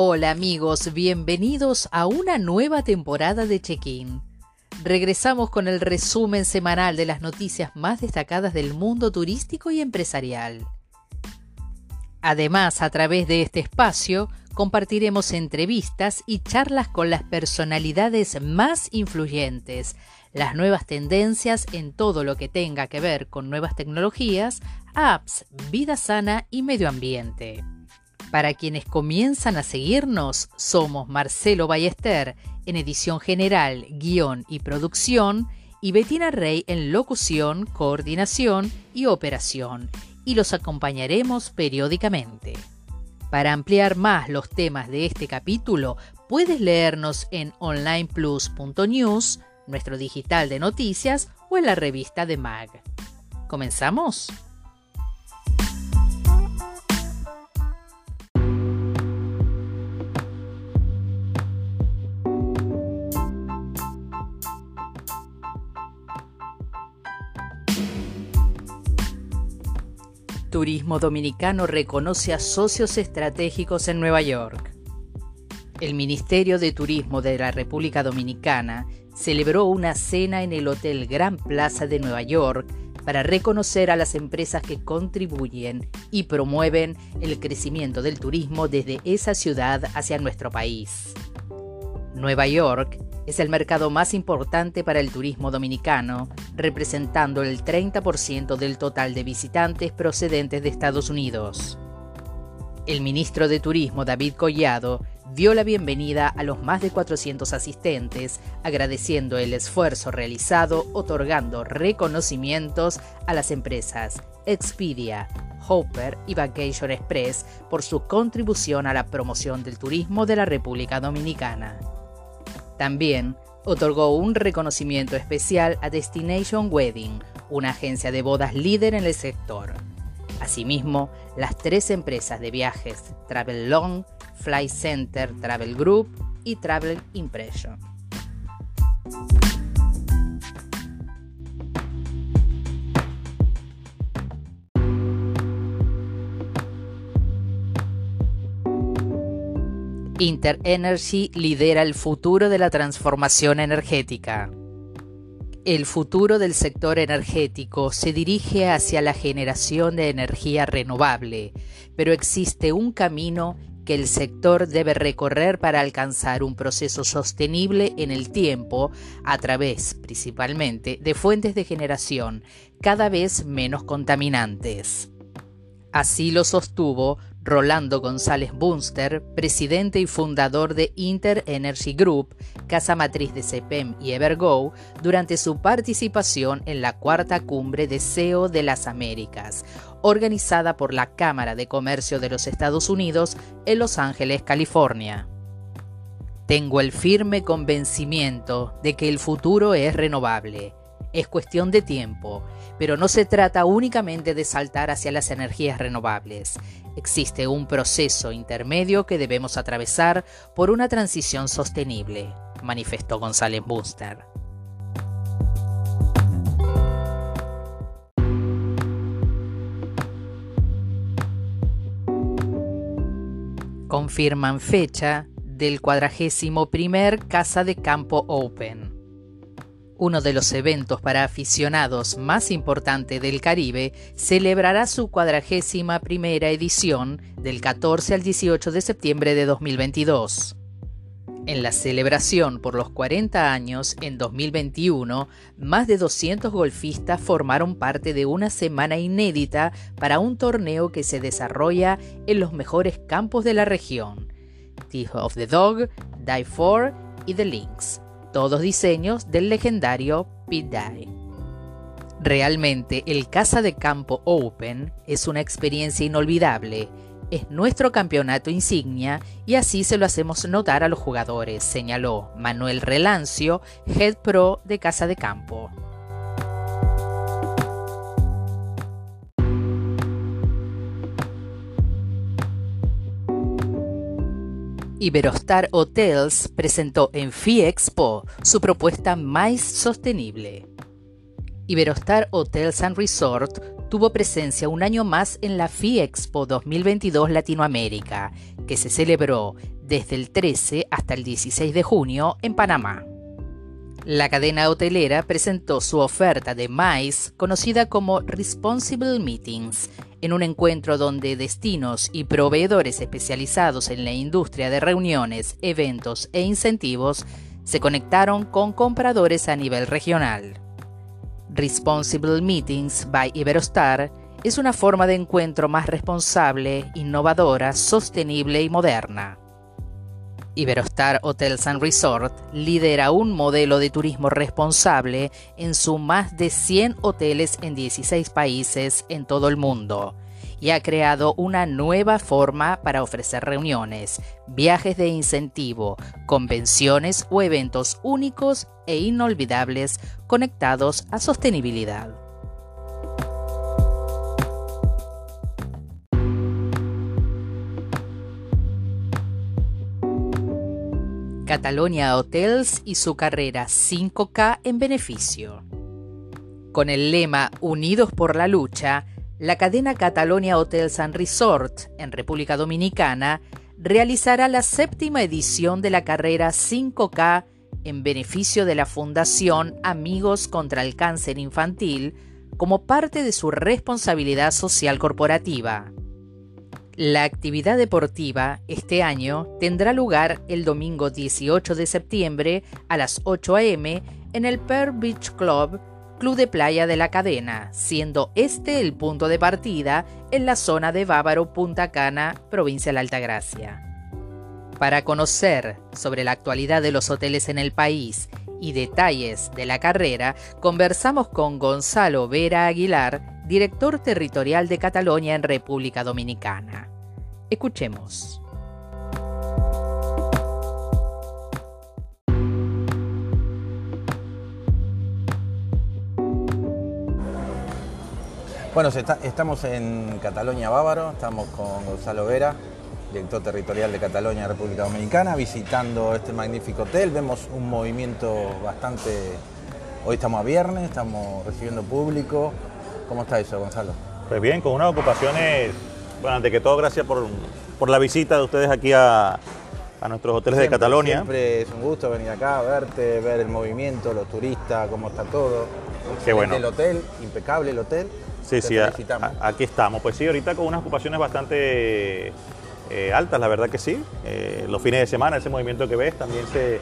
Hola amigos, bienvenidos a una nueva temporada de Check-in. Regresamos con el resumen semanal de las noticias más destacadas del mundo turístico y empresarial. Además, a través de este espacio, compartiremos entrevistas y charlas con las personalidades más influyentes, las nuevas tendencias en todo lo que tenga que ver con nuevas tecnologías, apps, vida sana y medio ambiente. Para quienes comienzan a seguirnos, somos Marcelo Ballester en edición general, guion y producción, y Betina Rey en locución, coordinación y operación, y los acompañaremos periódicamente. Para ampliar más los temas de este capítulo, puedes leernos en onlineplus.news, nuestro digital de noticias o en la revista de MAG. ¿Comenzamos? Turismo Dominicano reconoce a socios estratégicos en Nueva York. El Ministerio de Turismo de la República Dominicana celebró una cena en el Hotel Gran Plaza de Nueva York para reconocer a las empresas que contribuyen y promueven el crecimiento del turismo desde esa ciudad hacia nuestro país. Nueva York es el mercado más importante para el turismo dominicano, representando el 30% del total de visitantes procedentes de Estados Unidos. El ministro de Turismo David Collado dio la bienvenida a los más de 400 asistentes, agradeciendo el esfuerzo realizado otorgando reconocimientos a las empresas Expedia, Hopper y Vacation Express por su contribución a la promoción del turismo de la República Dominicana. También otorgó un reconocimiento especial a Destination Wedding, una agencia de bodas líder en el sector. Asimismo, las tres empresas de viajes Travel Long, Fly Center Travel Group y Travel Impression. Interenergy lidera el futuro de la transformación energética. El futuro del sector energético se dirige hacia la generación de energía renovable, pero existe un camino que el sector debe recorrer para alcanzar un proceso sostenible en el tiempo a través, principalmente, de fuentes de generación cada vez menos contaminantes. Así lo sostuvo Rolando González Bunster, presidente y fundador de Inter Energy Group, casa matriz de CEPEM y Evergo, durante su participación en la cuarta cumbre de CEO de las Américas, organizada por la Cámara de Comercio de los Estados Unidos en Los Ángeles, California. Tengo el firme convencimiento de que el futuro es renovable. Es cuestión de tiempo, pero no se trata únicamente de saltar hacia las energías renovables. Existe un proceso intermedio que debemos atravesar por una transición sostenible, manifestó González Buster. Confirman fecha del cuadragésimo primer Casa de Campo Open. Uno de los eventos para aficionados más importante del Caribe celebrará su cuadragésima primera edición del 14 al 18 de septiembre de 2022. En la celebración por los 40 años en 2021, más de 200 golfistas formaron parte de una semana inédita para un torneo que se desarrolla en los mejores campos de la región, Teeth of the Dog, Die 4 y The Links todos diseños del legendario Pete Dye. Realmente el Casa de Campo Open es una experiencia inolvidable, es nuestro campeonato insignia y así se lo hacemos notar a los jugadores, señaló Manuel Relancio, Head Pro de Casa de Campo. Iberostar Hotels presentó en FIEXPO su propuesta más sostenible. Iberostar Hotels and Resort tuvo presencia un año más en la FIEXPO 2022 Latinoamérica, que se celebró desde el 13 hasta el 16 de junio en Panamá. La cadena hotelera presentó su oferta de MICE, conocida como Responsible Meetings, en un encuentro donde destinos y proveedores especializados en la industria de reuniones, eventos e incentivos se conectaron con compradores a nivel regional. Responsible Meetings by Iberostar es una forma de encuentro más responsable, innovadora, sostenible y moderna. Iberostar Hotels and Resort lidera un modelo de turismo responsable en sus más de 100 hoteles en 16 países en todo el mundo y ha creado una nueva forma para ofrecer reuniones, viajes de incentivo, convenciones o eventos únicos e inolvidables conectados a sostenibilidad. Catalonia Hotels y su carrera 5K en beneficio. Con el lema Unidos por la lucha, la cadena Catalonia Hotels and Resort en República Dominicana realizará la séptima edición de la carrera 5K en beneficio de la Fundación Amigos contra el Cáncer Infantil como parte de su responsabilidad social corporativa. La actividad deportiva este año tendrá lugar el domingo 18 de septiembre a las 8 a.m. en el Pearl Beach Club club de playa de la cadena, siendo este el punto de partida en la zona de Bávaro Punta Cana, provincia de la Altagracia. Para conocer sobre la actualidad de los hoteles en el país y detalles de la carrera, conversamos con Gonzalo Vera Aguilar, director territorial de Cataluña en República Dominicana. Escuchemos. Bueno, estamos en Catalonia Bávaro, estamos con Gonzalo Vera, director territorial de Catalonia, República Dominicana, visitando este magnífico hotel. Vemos un movimiento bastante... Hoy estamos a viernes, estamos recibiendo público. ¿Cómo está eso, Gonzalo? Pues bien, con unas ocupaciones, bueno, ante que todo, gracias por, la visita de ustedes aquí a, nuestros hoteles de Catalonia. Siempre es un gusto venir acá, verte, ver el movimiento, los turistas, cómo está todo. Qué bueno. El hotel, impecable el hotel. Sí, sí, aquí estamos. Pues sí, ahorita con unas ocupaciones bastante eh, altas, la verdad que sí. Eh, los fines de semana, ese movimiento que ves, también se,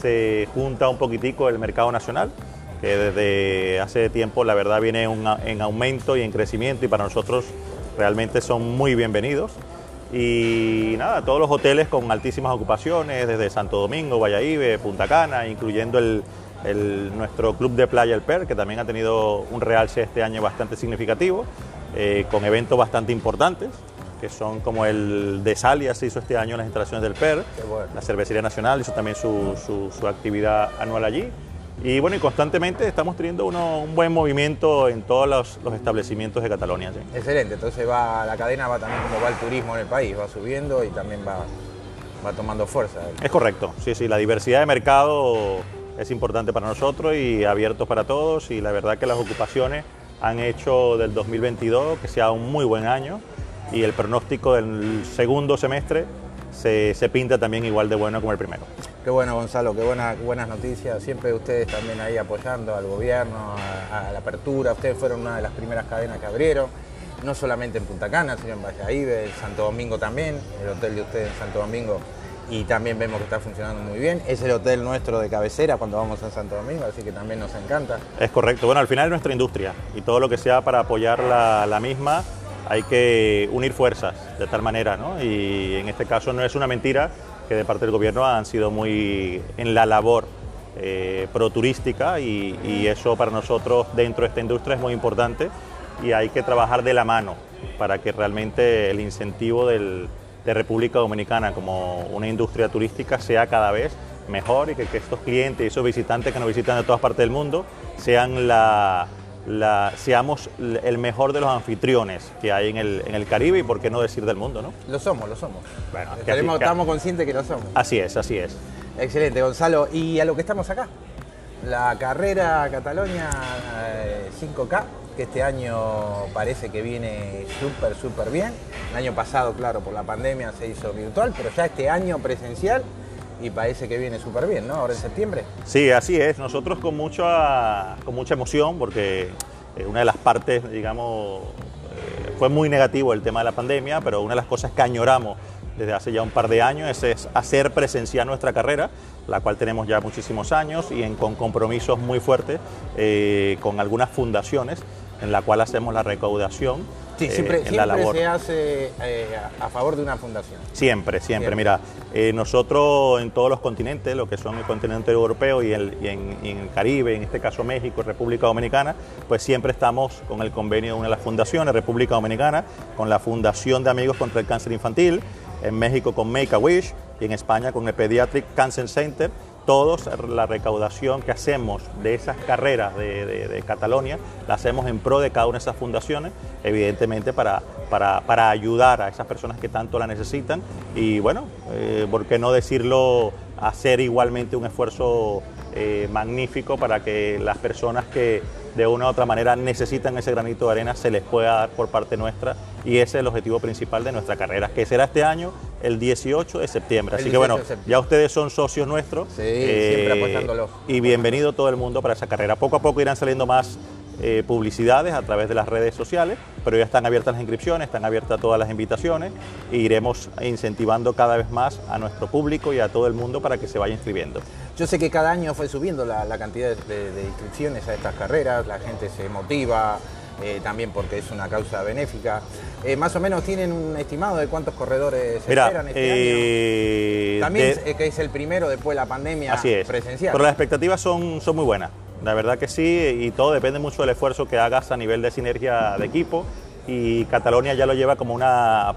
se junta un poquitico el mercado nacional, que desde hace tiempo, la verdad, viene en aumento y en crecimiento y para nosotros realmente son muy bienvenidos. Y nada, todos los hoteles con altísimas ocupaciones, desde Santo Domingo, Valladolid, Punta Cana, incluyendo el, nuestro club de playa El Per, que también ha tenido un realce este año bastante significativo, eh, con eventos bastante importantes, que son como el de Salia se hizo este año las instalaciones del PER, la Cervecería Nacional hizo también su, su, actividad anual allí. Y bueno, y constantemente estamos teniendo un buen movimiento en todos los, establecimientos de Cataluña. Excelente, entonces va la cadena va también como va el turismo en el país, va subiendo y también va, va tomando fuerza. Es correcto, sí, sí, la diversidad de mercado es importante para nosotros y abierto para todos y la verdad que las ocupaciones han hecho del 2022 que sea un muy buen año y el pronóstico del segundo semestre se, pinta también igual de bueno como el primero. Qué bueno Gonzalo, qué buena, buenas noticias, siempre ustedes también ahí apoyando al gobierno, a, la apertura, ustedes fueron una de las primeras cadenas que abrieron, no solamente en Punta Cana, sino en Valladolid, en Santo Domingo también, el hotel de ustedes en Santo Domingo y también vemos que está funcionando muy bien. Es el hotel nuestro de cabecera cuando vamos a Santo Domingo, así que también nos encanta. Es correcto. Bueno, al final es nuestra industria y todo lo que sea para apoyar la, misma hay que unir fuerzas de tal manera, ¿no? Y en este caso no es una mentira que de parte del gobierno han sido muy en la labor eh, pro-turística y, eso para nosotros dentro de esta industria es muy importante y hay que trabajar de la mano para que realmente el incentivo de República Dominicana como una industria turística sea cada vez mejor y que, estos clientes y esos visitantes que nos visitan de todas partes del mundo sean la, seamos el mejor de los anfitriones que hay en el, en el, Caribe y por qué no decir del mundo, ¿no? Lo somos, lo somos. estamos conscientes que lo somos. Así es, así es. Excelente, Gonzalo. Y a lo que estamos acá, la carrera Catalonia 5K, eh, que este año parece que viene súper, súper bien. El año pasado, claro, por la pandemia se hizo virtual, pero ya este año presencial y parece que viene súper bien, ¿no? Ahora en septiembre. Sí, así es. Nosotros con mucha, con mucha emoción, porque eh, una de las partes, digamos, eh, fue muy negativo el tema de la pandemia, pero una de las cosas que añoramos desde hace ya un par de años es, hacer presencial nuestra carrera, la cual tenemos ya muchísimos años y con compromisos muy fuertes eh, con algunas fundaciones en la cual hacemos la recaudación Sí, eh, siempre, se hace eh, a favor de una fundación. Siempre, siempre. Mira, eh, nosotros en todos los continentes, lo que son el continente europeo y, el, en, el Caribe, en este caso México, República Dominicana, pues siempre estamos con el convenio de una de las fundaciones, República Dominicana, con la Fundación de Amigos contra el Cáncer Infantil, en México con Make a Wish y en España con el Pediatric Cancer Center todos la recaudación que hacemos de esas carreras de, Cataluña la hacemos en pro de cada una de esas fundaciones, evidentemente para, para, ayudar a esas personas que tanto la necesitan y bueno, eh, ¿por qué no decirlo? Hacer igualmente un esfuerzo eh, magnífico para que las personas que de una u otra manera necesitan ese granito de arena se les pueda dar por parte nuestra y ese es el objetivo principal de nuestra carrera, que será este año el 18 de septiembre. Así que bueno, ya ustedes son socios nuestros. Sí, siempre apoyándolo. Y bienvenido todo el mundo para esa carrera. Poco a poco irán saliendo más eh, publicidades a través de las redes sociales, pero ya están abiertas las inscripciones, están abiertas todas las invitaciones e iremos incentivando cada vez más a nuestro público y a todo el mundo para que se vaya inscribiendo. Yo sé que cada año fue subiendo la, cantidad de, inscripciones a estas carreras, la gente se motiva, eh, también porque es una causa benéfica. Eh, más o menos tienen un estimado de cuántos corredores esperan este año. También que es el primero después de la pandemia así es. presencial. Pero las expectativas son, son muy buenas. La verdad que sí, y todo depende mucho del esfuerzo que hagas a nivel de sinergia de equipo. Y Cataluña ya lo lleva como una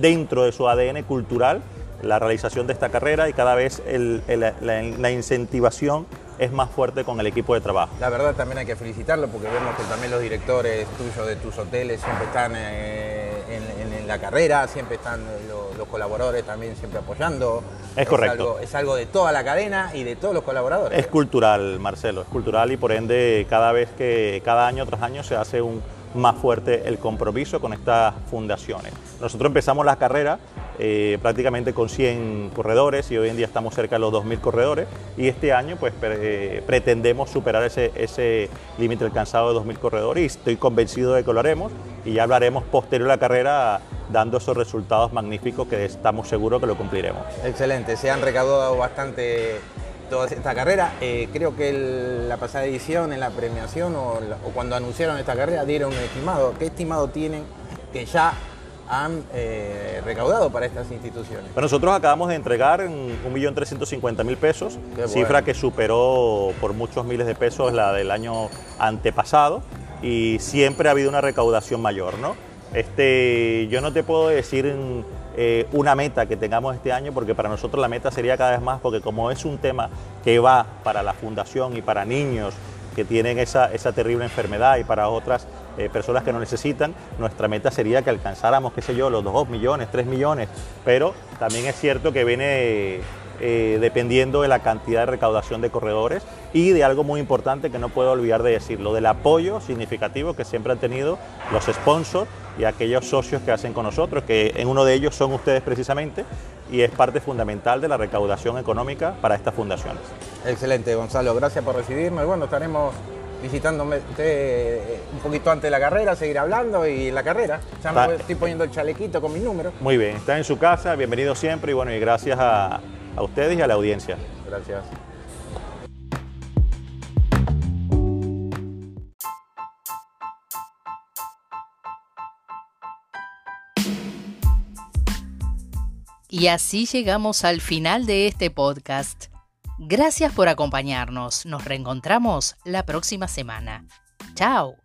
dentro de su ADN cultural la realización de esta carrera y cada vez la, incentivación es más fuerte con el equipo de trabajo. La verdad también hay que felicitarlo porque vemos que también los directores tuyos de tus hoteles siempre están eh, en, la carrera, siempre están los, colaboradores también siempre apoyando. Es, correcto. es algo de toda la cadena y de todos los colaboradores. Es cultural, Marcelo, es cultural y por ende cada vez que, cada año tras año se hace un más fuerte el compromiso con estas fundaciones. Nosotros empezamos la carrera eh, prácticamente con 100 corredores y hoy en día estamos cerca de los 2.000 corredores y este año pues eh, pretendemos superar ese, ese límite alcanzado de 2.000 corredores y estoy convencido de que lo haremos y ya hablaremos posterior a la carrera dando esos resultados magníficos que estamos seguros que lo cumpliremos. Excelente, se han recaudado bastante toda esta carrera. Eh, creo que la pasada edición, en la premiación o, cuando anunciaron esta carrera, dieron un estimado. ¿Qué estimado tienen que ya han eh, recaudado para estas instituciones? nosotros acabamos de entregar 1.350.000 pesos, cifra que superó por muchos miles de pesos la del año antepasado y siempre ha habido una recaudación mayor, ¿no? Este, yo no te puedo decir eh, una meta que tengamos este año, porque para nosotros la meta sería cada vez más, porque como es un tema que va para la fundación y para niños que tienen esa, esa terrible enfermedad y para otras eh, personas que no necesitan, nuestra meta sería que alcanzáramos, qué sé yo, los 2 millones, 3 millones, pero también es cierto que viene eh, dependiendo de la cantidad de recaudación de corredores y de algo muy importante que no puedo olvidar de decirlo, del apoyo significativo que siempre han tenido los sponsors y aquellos socios que hacen con nosotros, que en uno de ellos son ustedes precisamente, y es parte fundamental de la recaudación económica para estas fundaciones. Excelente, Gonzalo, gracias por recibirme. Bueno, estaremos visitándome eh, un poquito antes de la carrera, seguir hablando y la carrera. Ya me estoy poniendo el chalequito con mis números. Muy bien, está en su casa, bienvenido siempre y bueno, y gracias a, a ustedes y a la audiencia. Gracias. Y así llegamos al final de este podcast. Gracias por acompañarnos. Nos reencontramos la próxima semana. Chao.